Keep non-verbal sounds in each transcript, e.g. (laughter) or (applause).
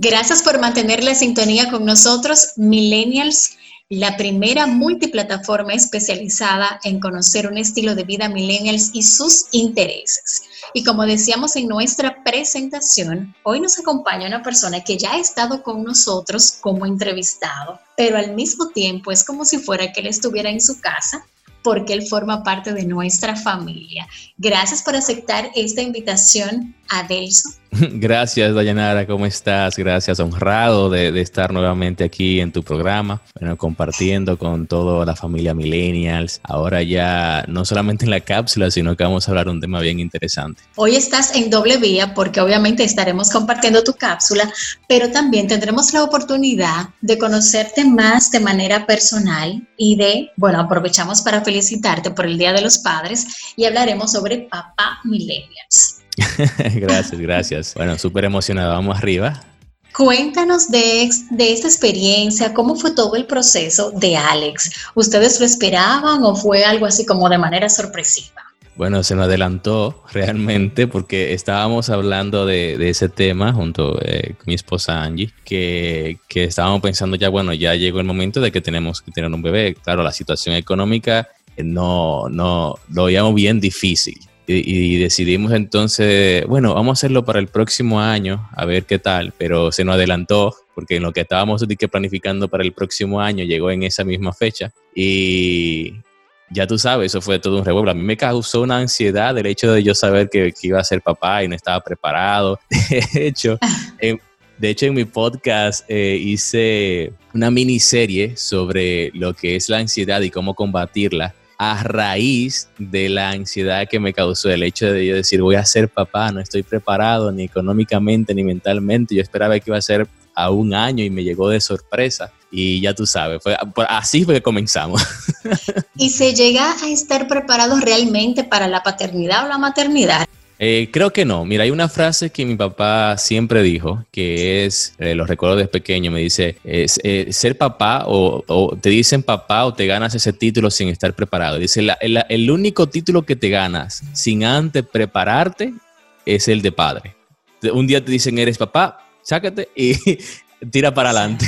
Gracias por mantener la sintonía con nosotros, Millennials la primera multiplataforma especializada en conocer un estilo de vida millennials y sus intereses. Y como decíamos en nuestra presentación, hoy nos acompaña una persona que ya ha estado con nosotros como entrevistado, pero al mismo tiempo es como si fuera que él estuviera en su casa porque él forma parte de nuestra familia. Gracias por aceptar esta invitación, Adelso. (laughs) Gracias, Dayanara, ¿cómo estás? Gracias, honrado de, estar nuevamente aquí en tu programa, bueno, compartiendo con toda la familia Millennials. Ahora ya no solamente en la cápsula, sino que vamos a hablar un tema bien interesante. Hoy estás en doble vía porque obviamente estaremos compartiendo tu cápsula, pero también tendremos la oportunidad de conocerte más de manera personal y de, bueno, aprovechamos para felicitarte por el Día de los Padres y hablaremos sobre Papá Millennials. (laughs) gracias, gracias. Bueno, súper emocionado. Vamos arriba. Cuéntanos de, de, esta experiencia, cómo fue todo el proceso de Alex. ¿Ustedes lo esperaban o fue algo así como de manera sorpresiva? Bueno, se nos adelantó realmente porque estábamos hablando de, ese tema junto eh, con mi esposa Angie, que, que, estábamos pensando ya, bueno, ya llegó el momento de que tenemos que tener un bebé. Claro, la situación económica eh, no, no lo veíamos bien difícil y, decidimos entonces, bueno, vamos a hacerlo para el próximo año, a ver qué tal, pero se nos adelantó porque en lo que estábamos planificando para el próximo año llegó en esa misma fecha y ya tú sabes, eso fue todo un revuelo. A mí me causó una ansiedad el hecho de yo saber que, iba a ser papá y no estaba preparado. (laughs) De hecho, (laughs) en, de hecho, en mi podcast eh, hice una miniserie sobre lo que es la ansiedad y cómo combatirla a raíz de la ansiedad que me causó el hecho de yo decir voy a ser papá, no estoy preparado ni económicamente ni mentalmente. Yo esperaba que iba a ser a un año y me llegó de sorpresa. Y ya tú sabes, fue, así fue que comenzamos. (laughs) ¿Y se llega a estar preparado realmente para la paternidad o la maternidad? Eh, creo que no. Mira, hay una frase que mi papá siempre dijo, que es, eh, los recuerdo desde pequeño, me dice, es, eh, ser papá o, te dicen papá o te ganas ese título sin estar preparado. Dice, el, único título que te ganas sin antes prepararte es el de padre. Un día te dicen, eres papá, sácate y (laughs) tira para adelante.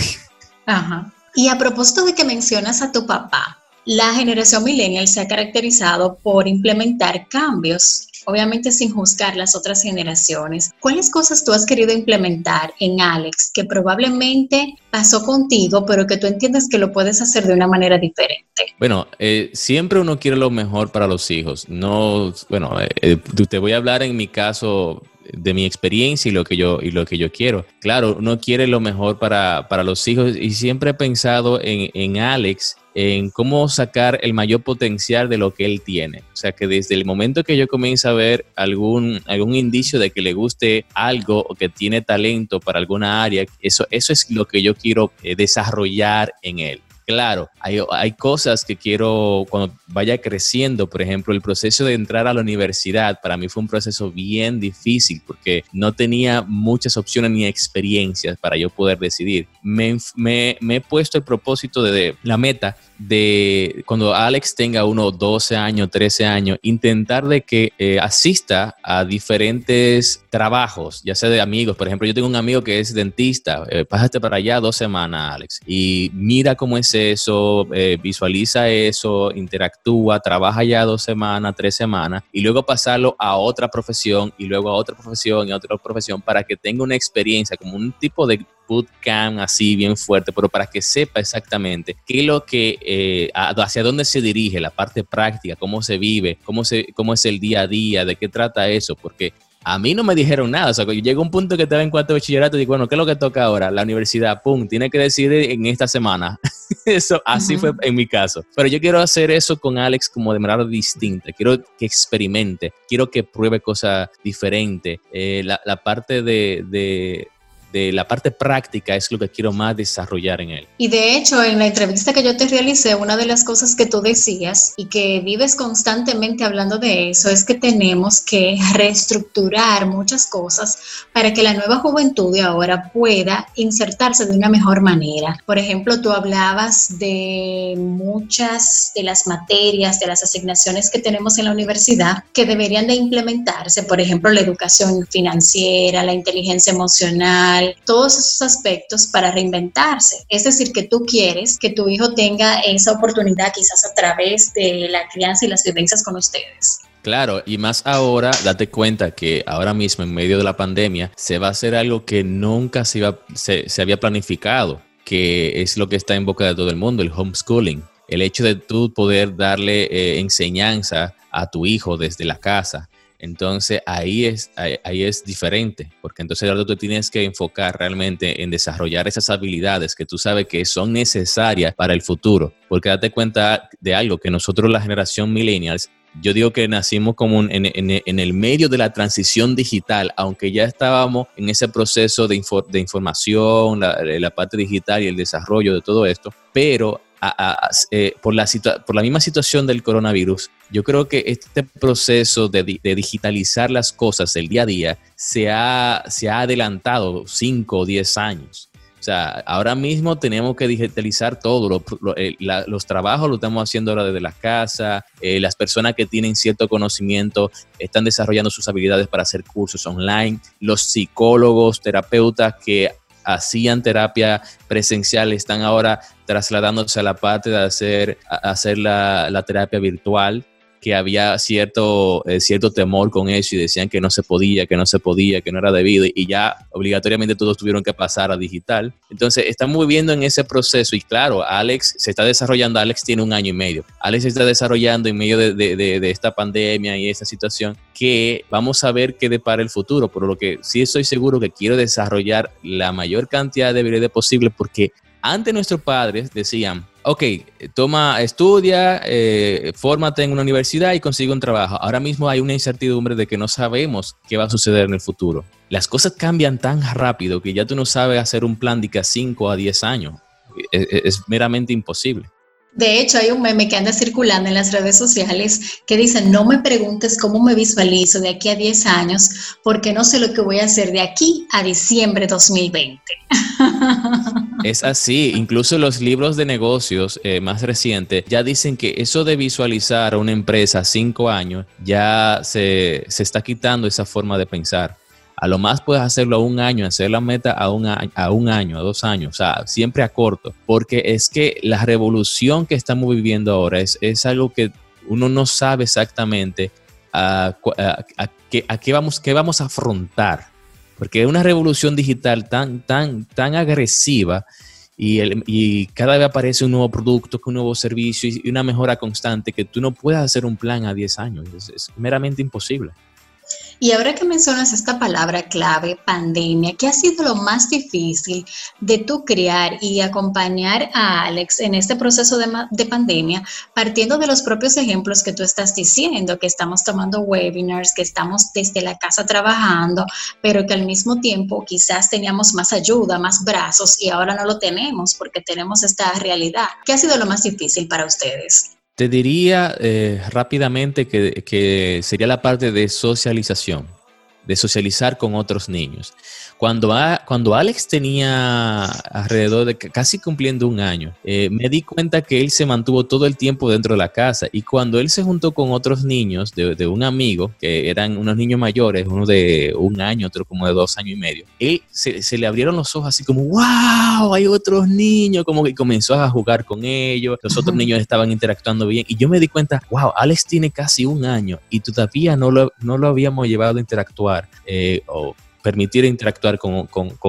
Ajá. Y a propósito de que mencionas a tu papá, la generación millennial se ha caracterizado por implementar cambios obviamente sin juzgar las otras generaciones, ¿cuáles cosas tú has querido implementar en Alex que probablemente pasó contigo, pero que tú entiendes que lo puedes hacer de una manera diferente? Bueno, eh, siempre uno quiere lo mejor para los hijos. No, bueno, eh, eh, te voy a hablar en mi caso de mi experiencia y lo que yo y lo que yo quiero. Claro, uno quiere lo mejor para, para los hijos y siempre he pensado en, en Alex en cómo sacar el mayor potencial de lo que él tiene. O sea, que desde el momento que yo comienzo a ver algún, algún indicio de que le guste algo o que tiene talento para alguna área, eso, eso es lo que yo quiero eh, desarrollar en él claro, hay, hay, cosas que quiero cuando vaya creciendo, por ejemplo, el proceso de entrar a la universidad para mí fue un proceso bien difícil porque no tenía muchas opciones ni experiencias para yo poder decidir. Me, he puesto el propósito de, la meta de cuando Alex tenga unos 12 años, 13 años, intentar de que eh, asista a diferentes trabajos, ya sea de amigos. Por ejemplo, yo tengo un amigo que es dentista, eh, pásate para allá dos semanas, Alex, y mira cómo es eso, eh, visualiza eso, interactúa, trabaja ya dos semanas, tres semanas, y luego pasarlo a otra profesión, y luego a otra profesión y a otra profesión para que tenga una experiencia como un tipo de bootcamp así bien fuerte, pero para que sepa exactamente qué es lo que, eh, hacia dónde se dirige, la parte práctica, cómo se vive, cómo, se, cómo es el día a día, de qué trata eso, porque a mí no me dijeron nada. O sea, llega un punto que estaba en cuarto de bachillerato y digo, bueno, ¿qué es lo que toca ahora? La universidad, pum, tiene que decidir en esta semana. (laughs) eso, así fue en mi caso. Pero yo quiero hacer eso con Alex como de manera distinta. Quiero que experimente, quiero que pruebe cosas diferentes. Eh, la, parte de de la parte práctica es lo que quiero más desarrollar en él. Y de hecho, en la entrevista que yo te realicé, una de las cosas que tú decías y que vives constantemente hablando de eso es que tenemos que reestructurar muchas cosas para que la nueva juventud de ahora pueda insertarse de una mejor manera. Por ejemplo, tú hablabas de muchas de las materias, de las asignaciones que tenemos en la universidad que deberían de implementarse, por ejemplo, la educación financiera, la inteligencia emocional, todos esos aspectos para reinventarse. Es decir, que tú quieres que tu hijo tenga esa oportunidad quizás a través de la crianza y las vivencias con ustedes. Claro, y más ahora, date cuenta que ahora mismo, en medio de la pandemia, se va a hacer algo que nunca se, había planificado, que es lo que está en boca de todo el mundo, el homeschooling. El hecho de tú poder darle eh, enseñanza a tu hijo desde la casa. Entonces ahí es, ahí, es diferente, porque entonces ahora tú tienes que enfocar realmente en desarrollar esas habilidades que tú sabes que son necesarias para el futuro. Porque date cuenta de algo, que nosotros la generación millennials yo digo que nacimos como en, el medio de la transición digital, aunque ya estábamos en ese proceso de, información, la, parte digital y el desarrollo de todo esto, pero eh, por, la misma situación del coronavirus, yo creo que este proceso de, digitalizar las cosas del día a día se ha, adelantado 5 o 10 años. O sea, ahora mismo tenemos que digitalizar todo. Eh, los trabajos lo estamos haciendo ahora desde la casa. Eh, las personas que tienen cierto conocimiento están desarrollando sus habilidades para hacer cursos online. Los psicólogos, terapeutas que hacían terapia presencial están ahora trasladándose a la parte de hacer, hacer la terapia virtual que había cierto, eh, cierto temor con eso y decían que no se podía, que no se podía, que no era debido y ya obligatoriamente todos tuvieron que pasar a digital. Entonces estamos viendo en ese proceso y claro, Alex se está desarrollando, Alex tiene un año y medio, Alex se está desarrollando en medio de, de, de, esta pandemia y esta situación que vamos a ver qué depara el futuro, por lo que sí estoy seguro que quiero desarrollar la mayor cantidad de habilidades posible porque antes nuestros padres decían, ok, toma, estudia, eh, fórmate en una universidad y consigue un trabajo. Ahora mismo hay una incertidumbre de que no sabemos qué va a suceder en el futuro. Las cosas cambian tan rápido que ya tú no sabes hacer un plan de que a 5 a 10 años. es meramente imposible. De hecho, hay un meme que anda circulando en las redes sociales que dice, no me preguntes cómo me visualizo de aquí a 10 años, porque no sé lo que voy a hacer de aquí a diciembre 2020. (laughs) Es así, incluso los libros de negocios eh, más recientes ya dicen que eso de visualizar a una empresa a 5 años ya se, se está quitando esa forma de pensar. A lo más puedes hacerlo a un año, hacer la meta a un, año, a un año, a dos años, o sea, siempre a corto, porque es que la revolución que estamos viviendo ahora es, es algo que uno no sabe exactamente a, qué, vamos, qué vamos a afrontar, porque es una revolución digital tan, tan, tan agresiva y, y, cada vez aparece un nuevo producto, un nuevo servicio y una mejora constante que tú no puedes hacer un plan a 10 años, es meramente imposible. Y ahora que mencionas esta palabra clave, pandemia, ¿qué ha sido lo más difícil de tú crear y acompañar a Alex en este proceso de, de, pandemia, partiendo de los propios ejemplos que tú estás diciendo, que estamos tomando webinars, que estamos desde la casa trabajando, pero que al mismo tiempo quizás teníamos más ayuda, más brazos y ahora no lo tenemos porque tenemos esta realidad? ¿Qué ha sido lo más difícil para ustedes? Te diría eh, rápidamente que, sería la parte de socialización, de socializar con otros niños. Cuando, cuando Alex tenía alrededor de casi cumpliendo un año, eh, me di cuenta que él se mantuvo todo el tiempo dentro de la casa. Y cuando él se juntó con otros niños de, un amigo, que eran unos niños mayores, uno de un año, otro como de dos años y medio, él se, le abrieron los ojos así como, wow, hay otros niños, como que comenzó a jugar con ellos, los otros niños estaban interactuando bien. Y yo me di cuenta, wow, Alex tiene casi un año y todavía no lo, no lo habíamos llevado a interactuar eh, o permitir interactuar con,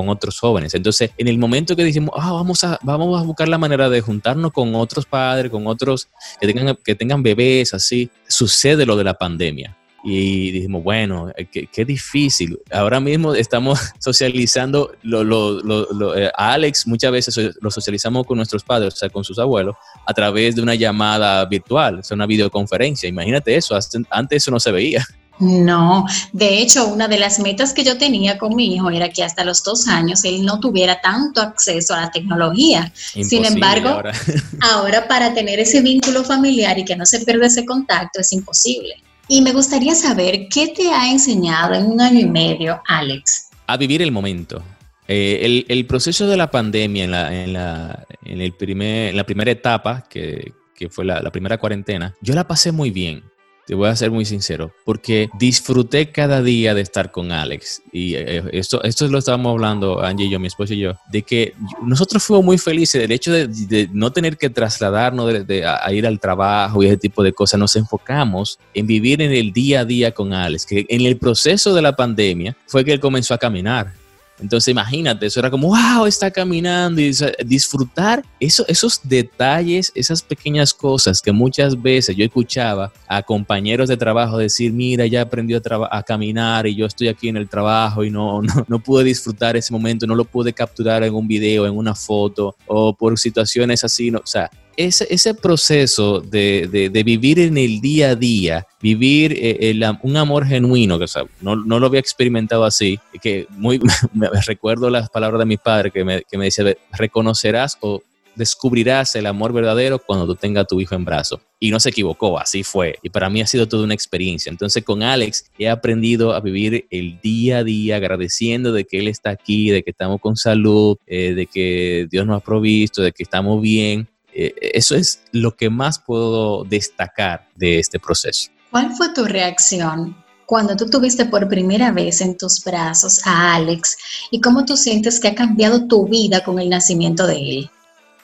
otros jóvenes. Entonces, en el momento que decimos, ah, vamos, a, vamos a buscar la manera de juntarnos con otros padres, con otros que tengan, que tengan bebés, así, sucede lo de la pandemia. Y dijimos, bueno, eh, qué, difícil. Ahora mismo estamos (laughs) socializando, lo, lo, eh, a Alex muchas veces lo socializamos con nuestros padres, o sea, con sus abuelos, a través de una llamada virtual, o sea, una videoconferencia. Imagínate eso, antes eso no se veía. No, de hecho, una de las metas que yo tenía con mi hijo era que hasta los dos años él no tuviera tanto acceso a la tecnología. Sin embargo, (laughs) ahora. para tener ese vínculo familiar y que no se pierda ese contacto es imposible. Y me gustaría saber qué te ha enseñado en un año y medio, Alex. A vivir el momento. Eh, el, proceso de la pandemia en la, en la, en el primer, en la primera etapa, que, que fue la, la primera cuarentena, yo la pasé muy bien te voy a ser muy sincero, porque disfruté cada día de estar con Alex. Y eh, esto, esto lo estábamos hablando, Angie y yo, mi esposo y yo, de que nosotros fuimos muy felices del hecho de, no tener que trasladarnos a, ir al trabajo y ese tipo de cosas. Nos enfocamos en vivir en el día a día con Alex, que en el proceso de la pandemia fue que él comenzó a caminar. Entonces imagínate, eso era como, wow, está caminando y disfrutar eso, esos detalles, esas pequeñas cosas que muchas veces yo escuchaba a compañeros de trabajo decir, mira, ya aprendió a, caminar y yo estoy aquí en el trabajo y no, (laughs) no, no, pude disfrutar ese momento, no lo pude capturar en un video, en una foto o por situaciones así, no, o sea, ese, ese proceso de, de, vivir en el día a día, vivir eh, un amor genuino, que no, no, lo había experimentado así, que muy (laughs) me recuerdo las palabras de mi padre que me, que me dice, reconocerás o descubrirás el amor verdadero cuando tú tengas a tu hijo en brazo. Y no se equivocó, así fue. Y para mí ha sido toda una experiencia. Entonces con Alex he aprendido a vivir el día a día agradeciendo de que él está aquí, de que estamos con salud, eh, de que Dios nos ha provisto, de que estamos bien. Eh, eso es lo que más puedo destacar de este proceso. ¿Cuál fue tu reacción cuando tú tuviste por primera vez en tus brazos a Alex y cómo tú sientes que ha cambiado tu vida con el nacimiento de él?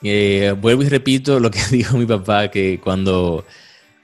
Eh, vuelvo y repito lo que (laughs) dijo mi papá, que cuando,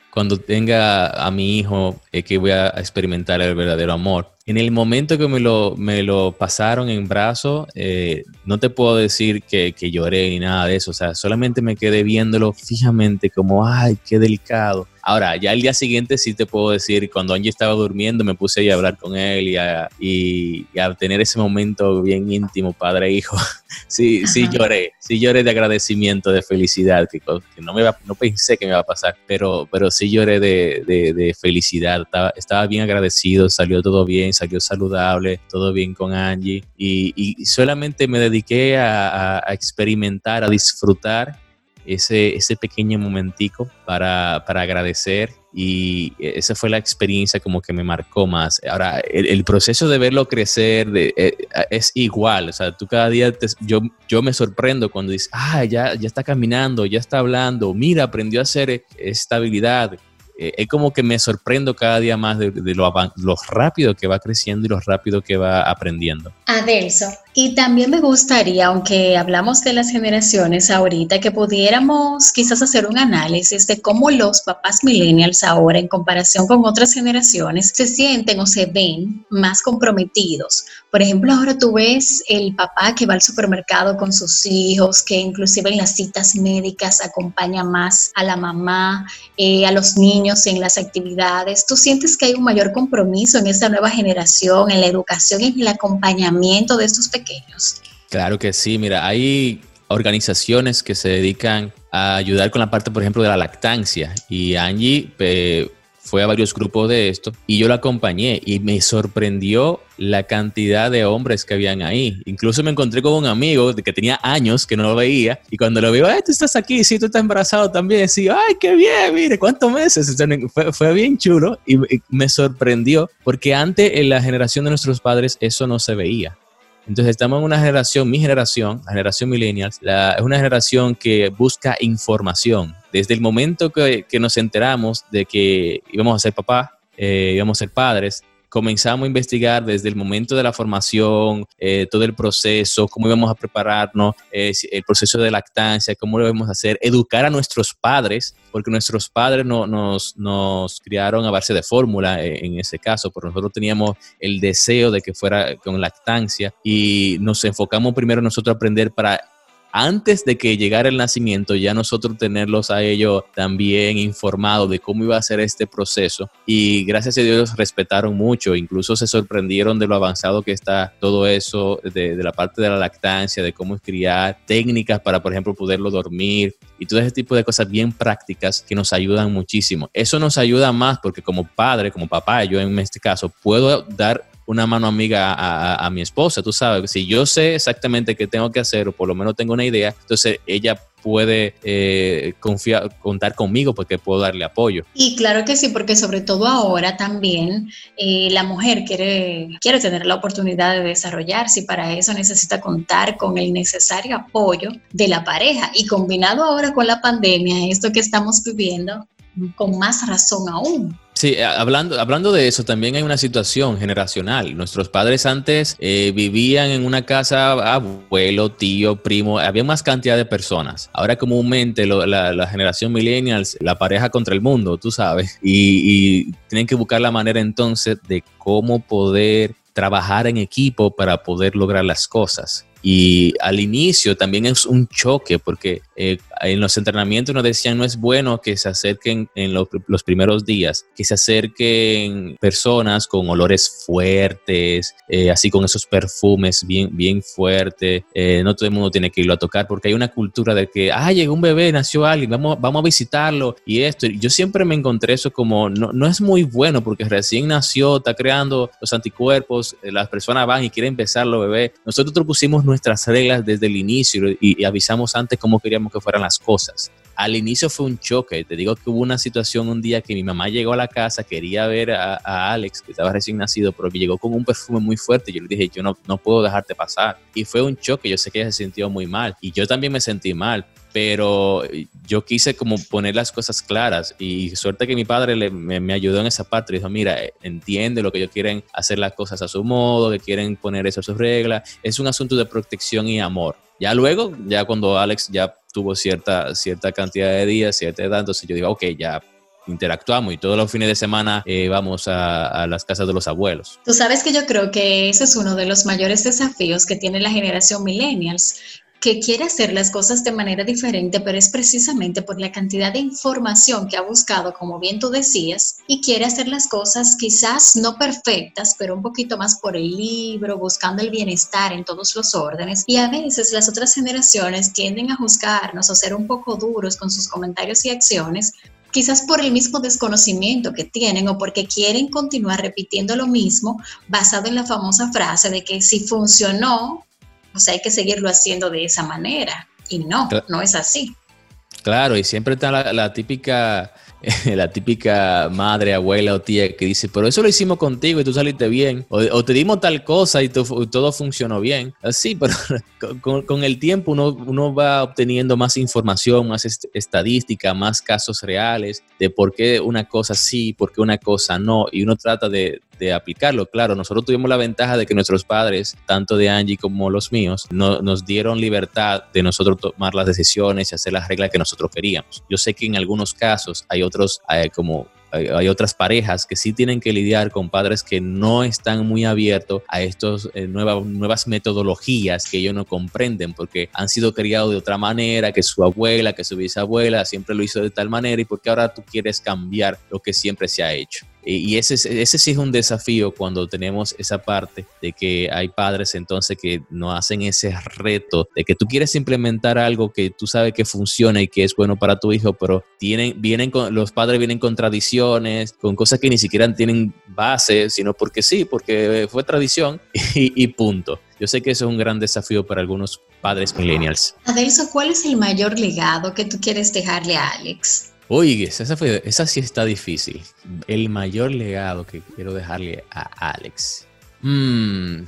cuando tenga a mi hijo, es que voy a experimentar el verdadero amor. En el momento que me lo, me lo pasaron en brazo, eh, no te puedo decir que, que, lloré ni nada de eso, o sea, solamente me quedé viéndolo fijamente como, ay, qué delicado. Ahora, ya el día siguiente sí te puedo decir, cuando Angie estaba durmiendo, me puse a hablar con él y a, y, a tener ese momento bien íntimo, padre e hijo. (laughs) sí, sí lloré, sí lloré de agradecimiento, de felicidad, que, no, me no pensé que me iba a pasar, pero, pero sí lloré de, de, de felicidad, estaba, estaba bien agradecido, salió todo bien salió saludable, todo bien con Angie y, solamente me dediqué a, experimentar, a disfrutar ese, ese pequeño momentico para, agradecer y esa fue la experiencia como que me marcó más. Ahora, el, proceso de verlo crecer eh, es igual, o sea, tú cada día, yo, yo me sorprendo cuando dices, ah, ya, ya está caminando, ya está hablando, mira, aprendió a hacer estabilidad, eh, es como que me sorprendo cada día más de, lo, rápido que va creciendo y lo rápido que va aprendiendo. Adelso, y también me gustaría, aunque hablamos de las generaciones ahorita, que pudiéramos quizás hacer un análisis de cómo los papás millennials ahora, en comparación con otras generaciones, se sienten o se ven más comprometidos. Por ejemplo, ahora tú ves el papá que va al supermercado con sus hijos, que inclusive en las citas médicas acompaña más a la mamá, eh, a los niños en las actividades. ¿Tú sientes que hay un mayor compromiso en esta nueva generación, en la educación en el acompañamiento de estos pequeños? Claro que sí, mira, hay organizaciones que se dedican a ayudar con la parte, por ejemplo, de la lactancia y Angie eh, fue a varios grupos de esto y yo la acompañé y me sorprendió la cantidad de hombres que habían ahí. Incluso me encontré con un amigo que tenía años que no lo veía y cuando lo veo, ay, tú estás aquí, sí, tú estás embarazado también, sí, ay, qué bien, mire, cuántos meses. Fue, fue bien chulo y me sorprendió porque antes en la generación de nuestros padres eso no se veía. Entonces estamos en una generación, mi generación, la generación millennials, es una generación que busca información. Desde el momento que, que nos enteramos de que íbamos a ser papá, eh, íbamos a ser padres, comenzamos a investigar desde el momento de la formación, eh, todo el proceso, cómo íbamos a prepararnos, eh, el proceso de lactancia, cómo lo íbamos a hacer, educar a nuestros padres, porque nuestros padres no, nos, criaron a base de fórmula eh, en ese caso, pero nosotros teníamos el deseo de que fuera con lactancia y nos enfocamos primero nosotros a aprender para antes de que llegara el nacimiento, ya nosotros tenerlos a ellos también informados de cómo iba a ser este proceso. Y gracias a Dios respetaron mucho, incluso se sorprendieron de lo avanzado que está todo eso, de, la parte de la lactancia, de cómo criar, técnicas para, por ejemplo, poderlo dormir y todo ese tipo de cosas bien prácticas que nos ayudan muchísimo. Eso nos ayuda más porque como padre, como papá, yo en este caso, puedo dar una mano amiga a, mi esposa, tú sabes, si yo sé exactamente qué tengo que hacer o por lo menos tengo una idea, entonces ella puede eh, confiar, contar conmigo porque puedo darle apoyo. Y claro que sí, porque sobre todo ahora también eh, la mujer quiere, quiere tener la oportunidad de desarrollarse y para eso necesita contar con el necesario apoyo de la pareja. Y combinado ahora con la pandemia, esto que estamos viviendo, con más razón aún Sí, eh, hablando, hablando de eso, también hay una situación generacional. Nuestros padres antes eh, vivían en una casa, abuelo, tío, primo, había más cantidad de personas. Ahora comúnmente la, generación millennials, la pareja contra el mundo, tú sabes, y tienen que buscar la manera entonces de cómo poder trabajar en equipo para poder lograr las cosas. Y al inicio también es un choque porque eh, en los entrenamientos nos decían no es bueno que se acerquen en los, primeros días, que se acerquen personas con olores fuertes, eh, así con esos perfumes bien, bien fuertes. Eh, no todo el mundo tiene que irlo a tocar porque hay una cultura de que, ah, llegó un bebé, nació alguien, vamos, vamos a visitarlo y esto. Yo siempre me encontré eso como, no, no es muy bueno porque recién nació, está creando los anticuerpos, las personas van y quieren empezarlo, bebé. Nosotros pusimos nuestras reglas desde el inicio y, avisamos antes cómo queríamos que fueran las cosas. Al inicio fue un choque. Te digo que hubo una situación un día que mi mamá llegó a la casa, quería ver a, Alex, que estaba recién nacido, pero llegó con un perfume muy fuerte. Yo le dije, yo no, no puedo dejarte pasar. Y fue un choque. Yo sé que ella se sintió muy mal. Y yo también me sentí mal pero yo quise como poner las cosas claras y suerte que mi padre me, ayudó en esa parte. Dijo, mira, entiende lo que ellos quieren hacer las cosas a su modo, que quieren poner eso a sus reglas. Es un asunto de protección y amor. Ya luego, ya cuando Alex ya tuvo cierta, cierta cantidad de días, cierta edad, entonces yo digo, ok, ya interactuamos y todos los fines de semana eh, vamos a, a, las casas de los abuelos. Tú sabes que yo creo que ese es uno de los mayores desafíos que tiene la generación millennials, que quiere hacer las cosas de manera diferente, pero es precisamente por la cantidad de información que ha buscado, como bien tú decías, y quiere hacer las cosas quizás no perfectas, pero un poquito más por el libro, buscando el bienestar en todos los órdenes. Y a veces las otras generaciones tienden a juzgarnos o ser un poco duros con sus comentarios y acciones, quizás por el mismo desconocimiento que tienen o porque quieren continuar repitiendo lo mismo basado en la famosa frase de que si funcionó, o sea, hay que seguirlo haciendo de esa manera. Y no, no es así. Claro, y siempre está la, típica, (laughs) la típica madre, abuela o tía que dice, pero eso lo hicimos contigo y tú saliste bien, o, te dimos tal cosa y, todo funcionó bien. Sí, (laughs) pero con, el tiempo uno, uno, va obteniendo más información, más estadística, más casos reales de por qué una cosa sí, por qué una cosa no, y uno trata de, de aplicarlo. Claro, nosotros tuvimos la ventaja de que nuestros padres, tanto de Angie como los míos, no, nos dieron libertad de nosotros tomar las decisiones y hacer las reglas que nosotros queríamos. Yo sé que en algunos casos hay otros, eh, como hay, otras parejas que sí tienen que lidiar con padres que no están muy abiertos a estas eh, nuevas, nuevas metodologías que ellos no comprenden porque han sido criados de otra manera, que su abuela, que su bisabuela siempre lo hizo de tal manera y porque ahora tú quieres cambiar lo que siempre se ha hecho. Y ese, ese sí es un desafío cuando tenemos esa parte de que hay padres entonces que no hacen ese reto de que tú quieres implementar algo que tú sabes que funciona y que es bueno para tu hijo, pero tienen, vienen con, los padres vienen con tradiciones, con cosas que ni siquiera tienen base, sino porque sí, porque fue tradición (laughs) y, y punto. Yo sé que eso es un gran desafío para algunos padres millennials. Adelso, ¿cuál es el mayor legado que tú quieres dejarle a Alex? Oye, esa, fue, esa sí está difícil. El mayor legado que quiero dejarle a Alex. Mm,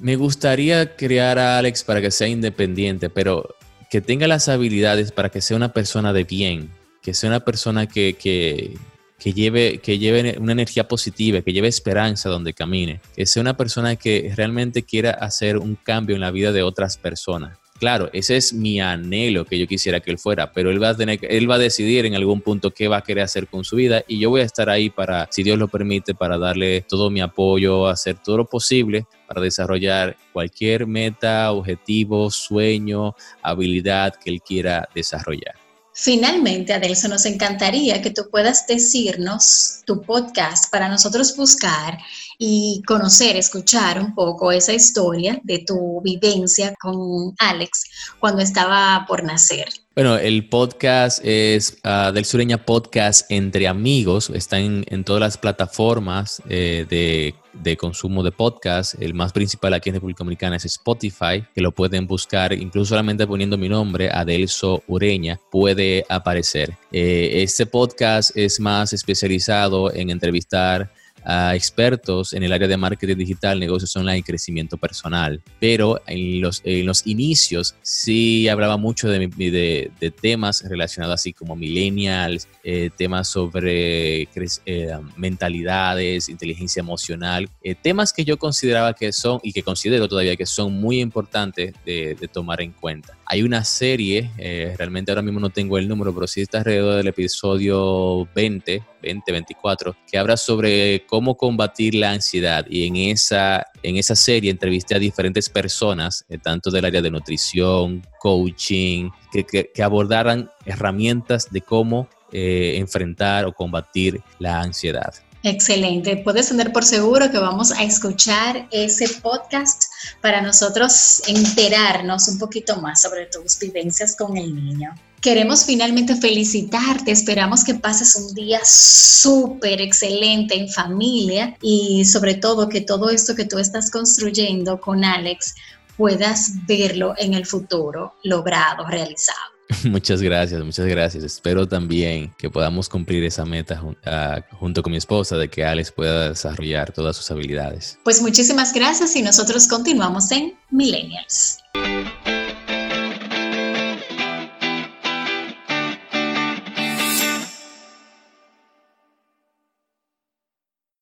me gustaría crear a Alex para que sea independiente, pero que tenga las habilidades para que sea una persona de bien, que sea una persona que lleve una energía positiva, que lleve esperanza donde camine, que sea una persona que realmente quiera hacer un cambio en la vida de otras personas Claro, ese es mi anhelo que yo quisiera que él fuera, pero él va a tener, él va a decidir en algún punto qué va a querer hacer con su vida y yo voy a estar ahí para, si Dios lo permite, para darle todo mi apoyo, hacer todo lo posible para desarrollar cualquier meta, objetivo, sueño, habilidad que él quiera desarrollar. Finalmente, Adelso, nos encantaría que tú puedas decirnos tu podcast para nosotros buscar y conocer, escuchar un poco esa historia de tu vivencia con Alex cuando estaba por nacer. Bueno, el podcast es ah, del Sureña Podcast Entre Amigos. Está en, todas las plataformas eh, de, consumo de podcast. El más principal aquí en República Dominicana es Spotify, que lo pueden buscar, incluso solamente poniendo mi nombre, Adelso Ureña, puede aparecer. Eh, este podcast es más especializado en entrevistar a expertos en el área de marketing digital, negocios online y crecimiento personal. Pero en los, en los inicios sí hablaba mucho de, de, de temas relacionados así como millennials, eh, temas sobre eh, mentalidades, inteligencia emocional, eh, temas que yo consideraba que son y que considero todavía que son muy importantes de, de tomar en cuenta. Hay una serie, realmente ahora mismo no tengo el número, pero sí está alrededor del episodio 20, 20, 24, que habla sobre cómo combatir la ansiedad. Y en esa, en esa serie entrevisté a diferentes personas, tanto del área de nutrición, coaching, que, que, abordaran herramientas de cómo eh, enfrentar o combatir la ansiedad. Excelente. Puedes tener por seguro que vamos a escuchar ese podcast para nosotros enterarnos un poquito más sobre tus vivencias con el niño. Queremos finalmente felicitarte, esperamos que pases un día súper excelente en familia y sobre todo que todo esto que tú estás construyendo con Alex puedas verlo en el futuro logrado, realizado. (laughs) Muchas gracias, muchas gracias. Espero también que podamos cumplir esa meta ah, junto con mi esposa de que Alex pueda desarrollar todas sus habilidades. Pues muchísimas gracias y nosotros continuamos en Millennials.